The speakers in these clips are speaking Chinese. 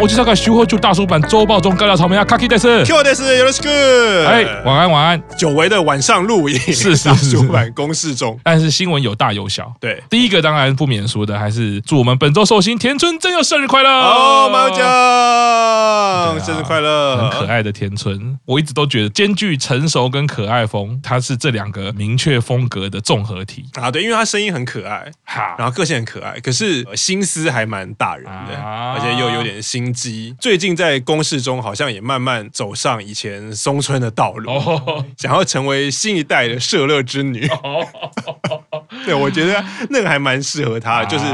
东我介绍个徐汇柱大叔版周报中干料草莓啊，卡基德斯，Q 德斯，よろしく。哎，晚安晚安。久违的晚上录影，是是是，大叔版公示中，但是新闻有大有小。对，第一个当然不免说的，还是祝我们本周寿星田村真佑生日快乐哦，马友酱，生日快乐，很可爱的田村，我一直都觉得兼具成熟跟可爱风，他是这两个明确风格的综合体啊。对，因为他声音很可爱，哈，然后个性很可爱，可是心思还蛮大人的，而且又有点心 机。最近在公示中，好像也慢慢走上以前松村的道路，想要成为新一代的社乐之女。对，我觉得那个还蛮适合他的，就是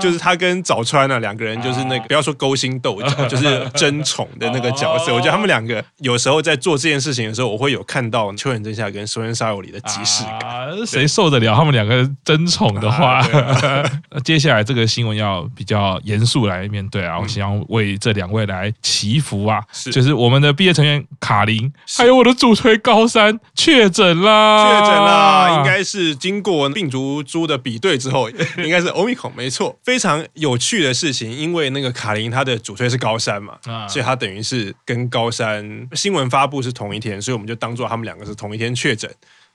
就是他跟早川啊两个人，就是那个不要说勾心斗角，就是争宠的那个角色。我觉得他们两个有时候在做这件事情的时候，我会有看到秋元真夏跟松原沙友里的即视感。谁受得了他们两个争宠的话？接下来这个新闻要比较严肃来面对啊，我想要为这两位来祈福啊，是就是我们的毕业成员卡琳，还有我的主推高山确诊啦，确诊啦，应该是经过病毒。株的比对之后，应该是欧米孔没错。非常有趣的事情，因为那个卡琳她的主推是高山嘛，啊所以她等于是跟高山新闻发布是同一天，所以我们就当做他们两个是同一天确诊。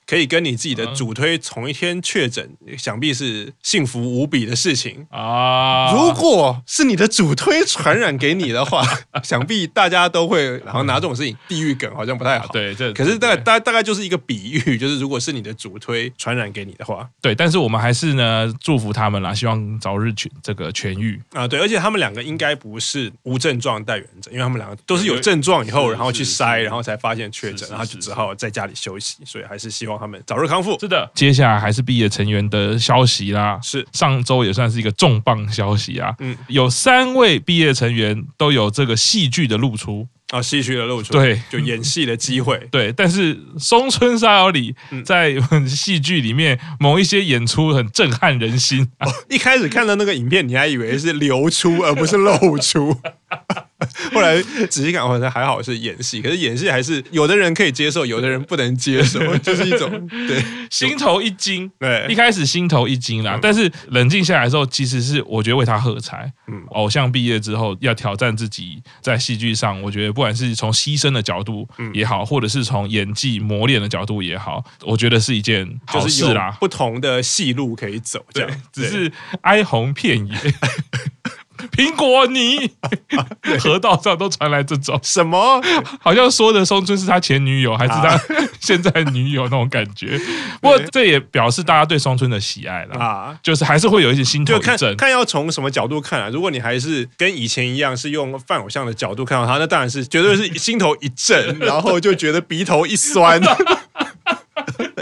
可以跟你自己的主推同一天确诊，想必是幸福无比的事情啊！如果是你的主推传染给你的话，想必大家都会，然后拿这种事情地狱梗好像不太好。对，这可是大概大大概就是一个比喻，就是如果是你的主推传染给你的话，对。但是我们还是呢祝福他们啦，希望早日痊这个痊愈啊！对，而且他们两个应该不是无症状带原者，因为他们两个都是有症状以后，然后去筛，然后才发现确诊，然后就只好在家里休息，所以还是希望。他们早日康复。是的，接下来还是毕业成员的消息啦。是上周也算是一个重磅消息啊。嗯，有三位毕业成员都有这个戏剧的露出啊，戏剧的露出，对，就演戏的机会。对，但是松村沙友里在戏剧里面某一些演出很震撼人心。哦，一开始看到那个影片，你还以为是流出而不是露出。后来仔细看，好像还好是演戏，可是演戏还是有的人可以接受，有的人不能接受，就是一种对心头一惊。对，一开始心头一惊啦，嗯、但是冷静下来之后，其实是我觉得为他喝彩。嗯，偶像毕业之后要挑战自己在戏剧上，我觉得不管是从牺牲的角度也好，或者是从演技磨练的角度也好，我觉得是一件好事啦。不同的戏路可以走，这样对只是哀鸿遍野。苹果泥，河道上都传来这种什么，好像说的松村是他前女友还是他 现在女友那种感觉。不过这也表示大家对松村的喜爱了啊，就是还是会有一些心头一震。看看要从什么角度看啊？如果你还是跟以前一样是用饭偶像的角度看到他，那当然是绝对是心头一震，然后就觉得鼻头一酸。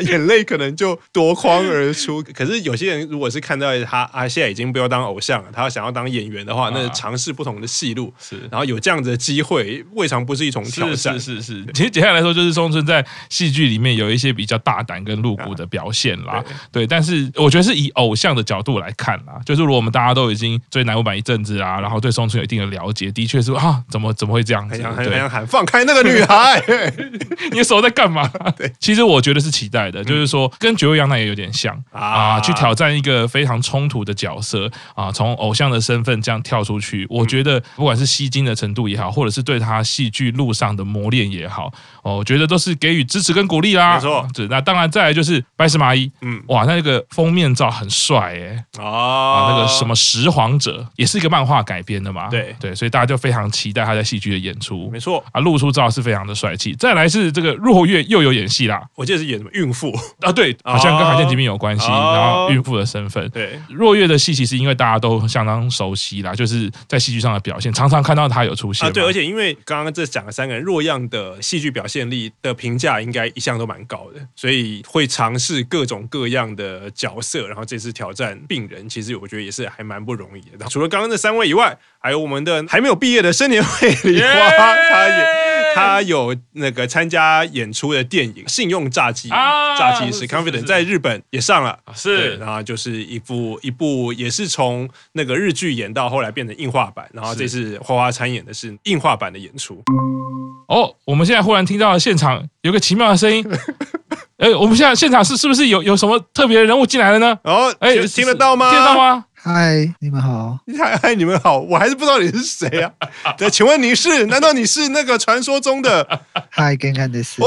眼泪可能就夺眶而出。可是有些人如果是看到他啊，现在已经不要当偶像了，他想要当演员的话，那尝试不同的戏路是，然后有这样子的机会，未尝不是一种挑战。是是是。其实简单来说，就是松村在戏剧里面有一些比较大胆跟露骨的表现啦。对，但是我觉得是以偶像的角度来看啦，就是如果我们大家都已经追乃木坂一阵子啊，然后对松村有一定的了解，的确是啊，怎么怎么会这样子？很想喊放开那个女孩，你的手在干嘛？对，其实我觉得是期待的，就是说跟绝味羊奶也有点像啊，去挑战一个非常冲突的角色啊，从偶像的身份这样跳出去，我觉得不管是吸睛的程度也好，或者是对他戏剧路上的磨练也好，哦，我觉得都是给予支持跟鼓励啦。没错，那当然再来就是白石麻衣，嗯，哇，那个封面照很帅哎，啊，那个什么拾荒者也是一个漫画改编的嘛，对。对，所以大家就非常期待他在戏剧的演出。没错。啊，露出照是非常的帅气。再来是这个若月又有演戏啦，我记得是演什么孕妇。啊，对，好像跟罕见疾病有关系，然后孕妇的身份。对，若月的戏其实因为大家都相当熟悉啦，就是在戏剧上的表现，常常看到他有出现。啊，对，而且因为刚刚这讲了三个人，若样的戏剧表现力的评价应该一向都蛮高的，所以会尝试各种各样的角色，然后这次挑战病人，其实我觉得也是还蛮不容易的。除了刚刚那三位以外，还有我们的还没有毕业的生年会梨花，他也。他有那个参加演出的电影《信用诈欺》，诈欺师 Confident 在日本也上了，是，然后就是一部一部也是从那个日剧演到后来变成硬化版，然后这次花花参演的是硬化版的演出。哦，我们现在忽然听到了现场有个奇妙的声音，哎，我们现在现场是是不是有有什么特别的人物进来了呢？哦，哎，听得到吗？听得到吗？嗨，你们好。嗨嗨，你们好，我还是不知道你是谁啊？对，请问你是？难道你是那个传说中的？嗨，跟看的是。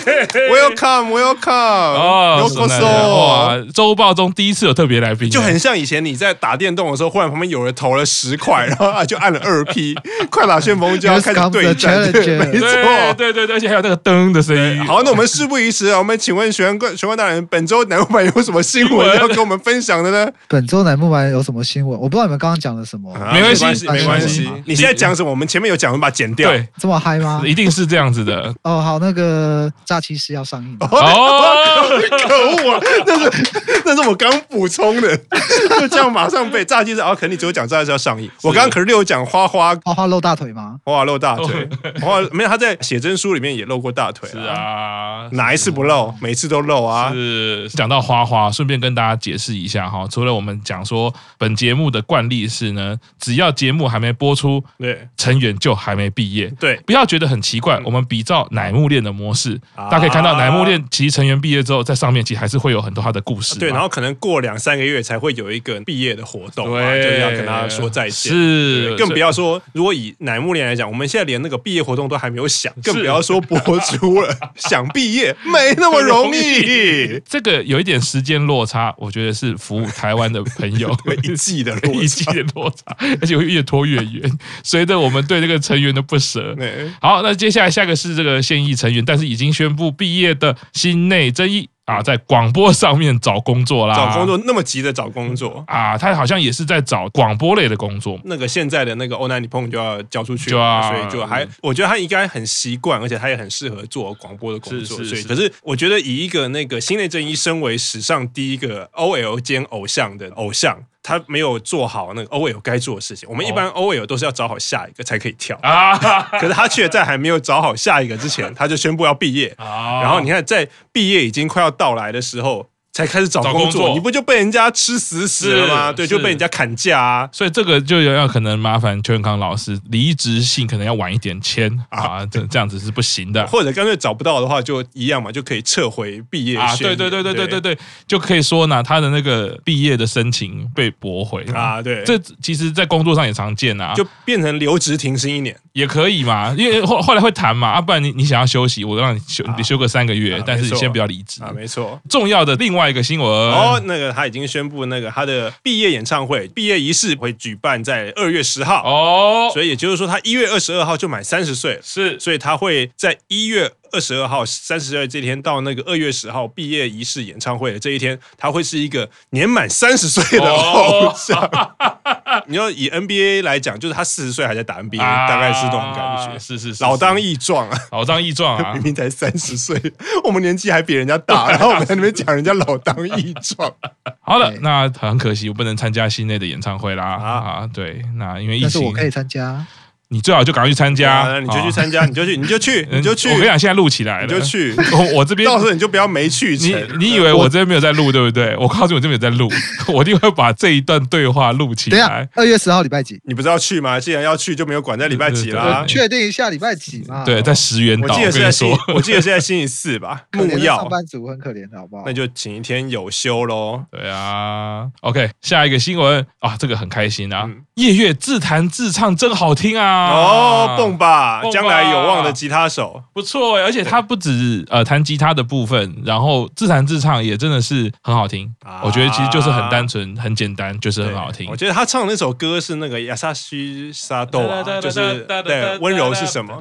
Welcome，Welcome，哦，有说哇，周报中第一次有特别来宾，就很像以前你在打电动的时候，忽然旁边有人投了十块，然后啊就按了二 P，快打旋风就要开始对战，对，没错，对对对，而且还有那个灯的声音。好，那我们事不宜迟啊，我们请问玄关玄关大人，本周南木板有什么新闻要跟我们分享的呢？本周南木板有什么新闻？我不知道你们刚刚讲了什么，没关系，没关系。你现在讲什么？我们前面有讲，我们把它剪掉。对，这么嗨吗？一定是这样子的。哦，好，那个诈欺师要上映。哦，可恶啊！那是 那是我刚补充的，就这样马上被诈欺师。哦，肯定只有讲诈欺师要上映。我刚刚可是有讲花花花花露大腿吗？花花露大腿，花花没有，他在写真书里面也露过大腿。是啊，哪一次不露？每次都露啊。是讲到花花，顺便跟大家解释一下哈。除了我们讲说本节目的惯例是呢，只要节目还没播出，对，成员就还没毕业。对，不要觉得很奇怪。我们比照乃木恋的模式，大家可以看到乃木恋其实成员毕业之后，在上面其实还是会有很多他的故事。对，然后可能过两三个月才会有一个毕业的活动，对，就是要跟他说再见。是，更不要说如果以乃木恋来讲，我们现在连那个毕业活动都还没有想，更不要说播出了。想毕业没那么容易，这个有一点时间落差，我觉得是服务台湾的朋友 一季的落差，一季的落差，而且会越拖越远。随着我们对这个成员的不舍，好，那接下来下个是这个现役成员，但是已经宣布毕业的新内真一。啊，在广播上面找工作啦！找工作那么急的找工作啊，他好像也是在找广播类的工作。那个现在的那个 All Night Nippon 就要交出去所以就还，我觉得他应该很习惯，而且他也很适合做广播的工作。所以，可是我觉得以一个那个新内真一身为史上第一个 OL 兼偶像的偶像。他没有做好那个 OL 该做的事情。我们一般 OL 都是要找好下一个才可以跳 啊，可是他却在还没有找好下一个之前，他就宣布要毕业。然后你看，在毕业已经快要到来的时候。才开始找工作，工作你不就被人家吃死死了吗？对，就被人家砍价啊！所以这个就要可能麻烦邱永康老师离职信可能要晚一点签啊，这这样子是不行的。或者干脆找不到的话，就一样嘛，就可以撤回毕业啊！对对对对对对对，就可以说呢，他的那个毕业的申请被驳回啊！对，这其实，在工作上也常见啊，就变成留职停薪一年也可以嘛，因为后后来会谈嘛啊，不然你你想要休息，我让你休你休个三个月，但是你先不要离职啊，没错。重要的另外一个新闻。哦，那个他已经宣布，那个他的毕业演唱会毕业仪式会举办在二月十号哦，所以也就是说，他一月二十二号就满三十岁，是，所以他会在一月。二十二号三十二这天到那个二月十号毕业仪式演唱会的这一天，他会是一个年满三十岁的偶像。哦、你要以 NBA 来讲，就是他四十岁还在打 NBA，、啊、大概是这种感觉。是是是，老当益壮啊，老当益壮啊，明明才三十岁，我们年纪还比人家大，然后我们在那边讲人家老当益壮。好了，那很可惜，我不能参加新内的演唱会啦。啊，啊对，那因为疫情，但是我可以参加。你最好就赶快去参加，你就去参加，你就去，你就去，你就去。我跟你讲，现在录起来了，你就去。我这边到时候你就不要没去。你你以为我这边没有在录，对不对？我告诉你，我这边有在录，我一定会把这一段对话录起来。二月十号礼拜几？你不是要去吗？既然要去，就没有管在礼拜几啦。确定一下礼拜几嘛？对，在石原岛。我记得是在星，我记得是在星期四吧。木曜。上班族很可怜，好不好？那就请一天有休喽。对啊，OK，下一个新闻啊，这个很开心啊。夜月自弹自唱真好听啊！哦。蹦吧，将来有望的吉他手，不错哎，而且他不止呃弹吉他的部分，然后自弹自唱也真的是很好听。我觉得其实就是很单纯、很简单，就是很好听。我觉得他唱的那首歌是那个亚萨西沙豆啊，就是对温柔是什么？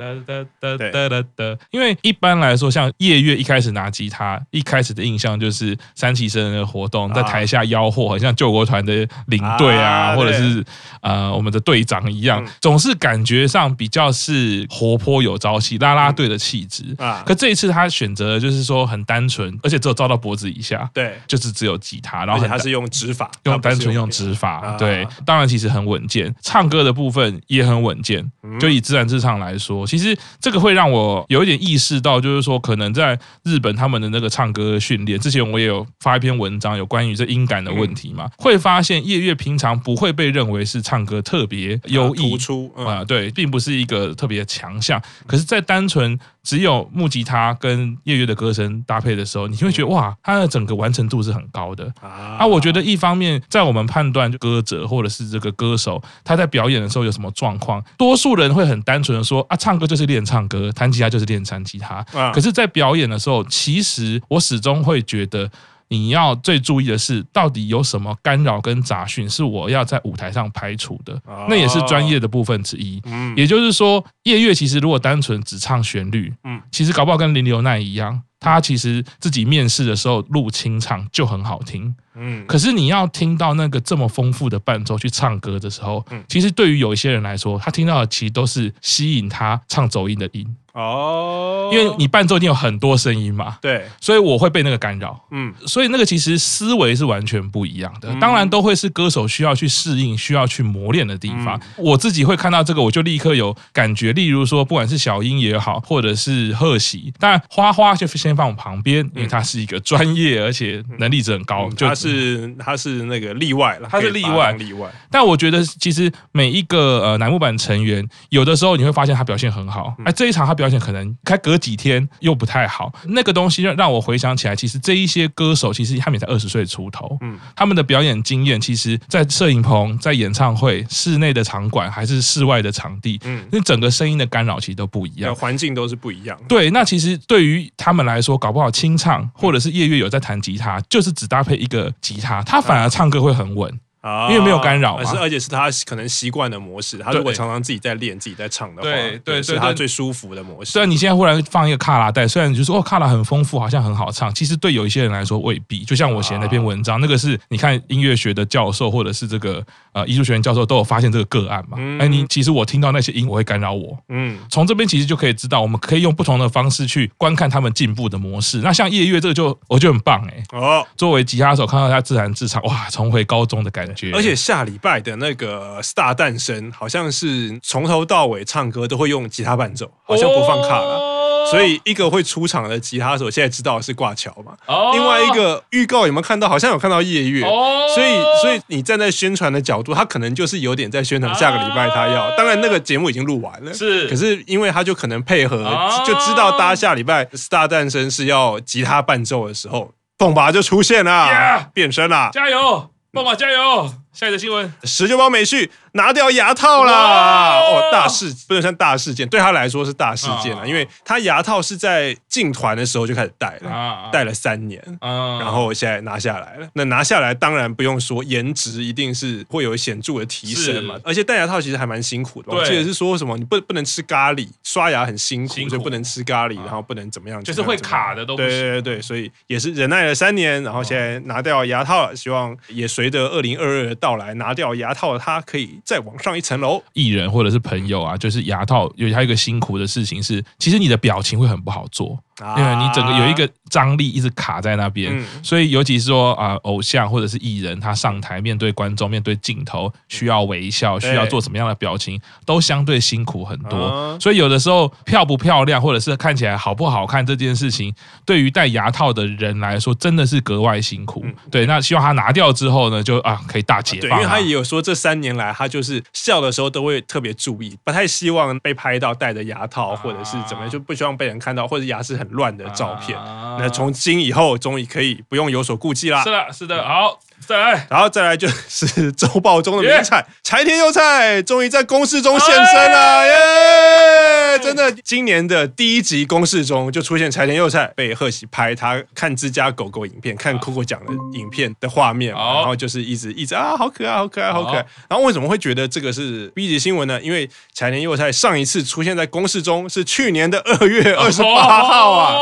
对，因为一般来说，像夜月一开始拿吉他，一开始的印象就是三旗生的活动，在台下吆喝，好像救国团的领队啊，或者是呃我们的队长一样，总是感觉上比较。是活泼有朝气，啦啦队的气质啊。可这一次他选择的就是说很单纯，而且只有照到脖子以下，对，就是只有吉他，然后他是用指法，用单纯用指法，对，当然其实很稳健，唱歌的部分也很稳健。就以自然之唱来说，其实这个会让我有一点意识到，就是说可能在日本他们的那个唱歌训练，之前我也有发一篇文章，有关于这音感的问题嘛，会发现夜月平常不会被认为是唱歌特别优异突出啊，对。对，并不是一个特别的强项。可是，在单纯只有木吉他跟叶乐的歌声搭配的时候，你就会觉得哇，它的整个完成度是很高的啊。啊，我觉得一方面在我们判断歌者或者是这个歌手他在表演的时候有什么状况，多数人会很单纯的说啊，唱歌就是练唱歌，弹吉他就是练弹吉他。可是，在表演的时候，其实我始终会觉得。你要最注意的是，到底有什么干扰跟杂讯是我要在舞台上排除的，那也是专业的部分之一。嗯，也就是说，夜乐其实如果单纯只唱旋律，嗯，其实搞不好跟林流奈一样，他其实自己面试的时候录清唱就很好听。嗯，可是你要听到那个这么丰富的伴奏去唱歌的时候，其实对于有一些人来说，他听到的其实都是吸引他唱走音的音。哦，因为你伴奏一定有很多声音嘛，对，所以我会被那个干扰，嗯，所以那个其实思维是完全不一样的，当然都会是歌手需要去适应、需要去磨练的地方。我自己会看到这个，我就立刻有感觉，例如说，不管是小英也好，或者是贺喜，当然花花就先放我旁边，因为他是一个专业而且能力值很高，他是他是那个例外了，他是例外。例外。但我觉得其实每一个呃楠木板成员，有的时候你会发现他表现很好，哎，这一场他表现可能开隔几天又不太好，那个东西让让我回想起来，其实这一些歌手其实他们也才二十岁出头，嗯，他们的表演经验，其实，在摄影棚、在演唱会、室内的场馆还是室外的场地，嗯，那整个声音的干扰其实都不一样，环境都是不一样。对，那其实对于他们来说，搞不好清唱或者是夜乐有在弹吉他，就是只搭配一个吉他，他反而唱歌会很稳。因为没有干扰，嘛是而且是他可能习惯的模式。他如果常常自己在练、自己在唱的话，对对，是他最舒服的模式。虽然你现在忽然放一个卡拉带，虽然你就说哦卡拉很丰富，好像很好唱，其实对有一些人来说未必。就像我写那篇文章，那个是你看音乐学的教授或者是这个呃艺术学院教授都有发现这个个案嘛？哎，你其实我听到那些音，我会干扰我。嗯，从这边其实就可以知道，我们可以用不同的方式去观看他们进步的模式。那像夜乐这个就我觉得很棒哎。哦，作为吉他手，看到他自弹自唱，哇，重回高中的感觉。而且下。礼拜的那个 Star 诞生，好像是从头到尾唱歌都会用吉他伴奏，好像不放卡了。所以一个会出场的吉他手，现在知道是挂桥嘛。另外一个预告有没有看到？好像有看到夜月。所以，所以你站在宣传的角度，他可能就是有点在宣传下个礼拜他要。当然，那个节目已经录完了。是。可是因为他就可能配合，就知道大家下礼拜 Star 诞生是要吉他伴奏的时候，凤拔就出现了，变身了。加油，爸爸加油！下一个新闻，十九包美绪拿掉牙套啦！哦，大事不能算大事件，对他来说是大事件了，因为他牙套是在进团的时候就开始戴了，戴了三年，然后现在拿下来了。那拿下来当然不用说，颜值一定是会有显著的提升嘛。而且戴牙套其实还蛮辛苦的，我记得是说什么你不不能吃咖喱，刷牙很辛苦，所以不能吃咖喱，然后不能怎么样，就是会卡的都。对对对，所以也是忍耐了三年，然后现在拿掉牙套了，希望也随着二零二二的到来拿掉牙套，他可以再往上一层楼。艺人或者是朋友啊，就是牙套有还有一个辛苦的事情是，其实你的表情会很不好做。因为你整个有一个张力一直卡在那边，所以尤其是说啊，偶像或者是艺人，他上台面对观众、面对镜头，需要微笑，需要做什么样的表情，都相对辛苦很多。所以有的时候漂不漂亮，或者是看起来好不好看这件事情，对于戴牙套的人来说，真的是格外辛苦。对，那希望他拿掉之后呢，就啊可以大解放。对，因为他也有说，这三年来他就是笑的时候都会特别注意，不太希望被拍到戴着牙套，或者是怎么样，就不希望被人看到，或者牙齿很乱的照片，那从今以后终于可以不用有所顾忌啦。是的，是的，好。再来，然后再来就是 周报中的名菜柴田优菜，终于在公示中现身了，耶！真的，今年的第一集公示中就出现柴田佑菜被贺喜拍他看自家狗狗影片，看 Coco 讲的影片的画面，然后就是一直一直啊，好可爱，好可爱，好可爱。然后为什么会觉得这个是 B 级新闻呢？因为柴田佑菜上一次出现在公示中是去年的二月二十八号啊，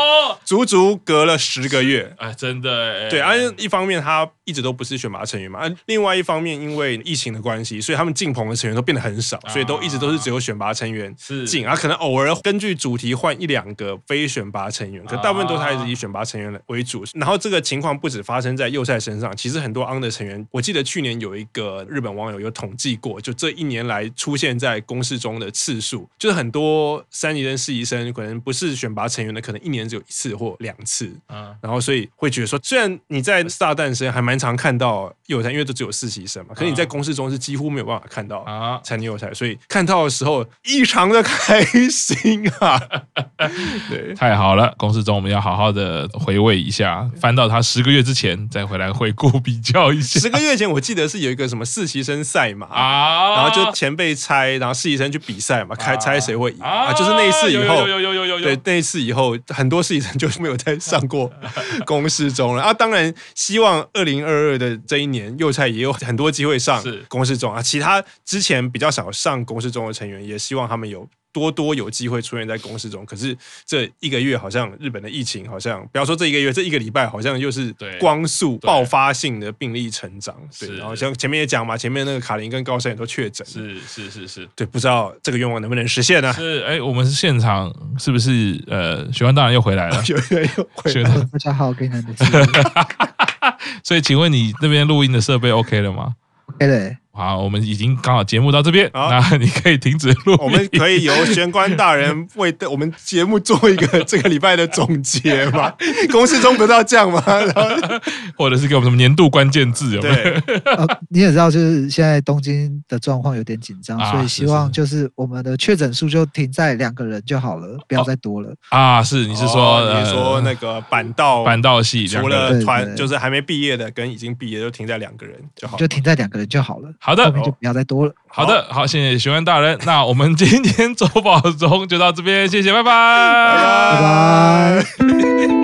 足足隔了十个月，哎，真的，对，而一方面他一直都不是。是选拔成员嘛？另外一方面，因为疫情的关系，所以他们进棚的成员都变得很少，所以都一直都是只有选拔成员进。啊，可能偶尔根据主题换一两个非选拔成员，可大部分都是还是以选拔成员为主。然后这个情况不止发生在右赛身上，其实很多 under 成员，我记得去年有一个日本网友有统计过，就这一年来出现在公示中的次数，就是很多三级生、四级生可能不是选拔成员的，可能一年只有一次或两次。啊，然后所以会觉得说，虽然你在 Star 诞生还蛮常看到右赛，因为都只有四级生嘛，可是你在公示中是几乎没有办法看到啊参右赛，所以看到的时候异常的开心啊！对，太好了，公式中我们要好好的回味一下，翻到他十个月之前再回来回顾比较一下。十个月前我记得是有一个什么实习生赛嘛啊，然后就前辈猜，然后实习生去比赛嘛，开猜谁会赢啊，就是那一次以后，有有有有有有，对，那一次以后很多实习生就没有再上过公式中了啊。当然，希望二零二二的这一年幼菜也有很多机会上公式中啊，其他之前比较少上公式中的成员，也希望他们有。多多有机会出现在公式中，可是这一个月好像日本的疫情好像，不要说这一个月，这一个礼拜好像又是光速爆发性的病例成长。对，然后像前面也讲嘛，前面那个卡林跟高山也都确诊。是是是是，对，不知道这个愿望能不能实现呢？是，哎，我们是现场，是不是？呃，许光大人又回来了，有有有回来了。大家好，给你们。所以，请问你那边录音的设备 OK 了吗？OK 了。好，我们已经刚好节目到这边，好那你可以停止录。我们可以由玄关大人为我们节目做一个这个礼拜的总结吗？公式中不是要这样吗？然 后或者是给我们什么年度关键字有没有？对、啊，你也知道，就是现在东京的状况有点紧张，啊、所以希望就是我们的确诊数就停在两个人就好了，不要再多了。啊，是，你是说、哦、你说那个板道板道系，除了团就是还没毕业的跟已经毕业就停在两个人就好，就停在两个人就好了。好的，后面就不要再多了。好的，好，谢谢询问大人。那我们今天周宝中就到这边，谢谢，拜拜，拜拜。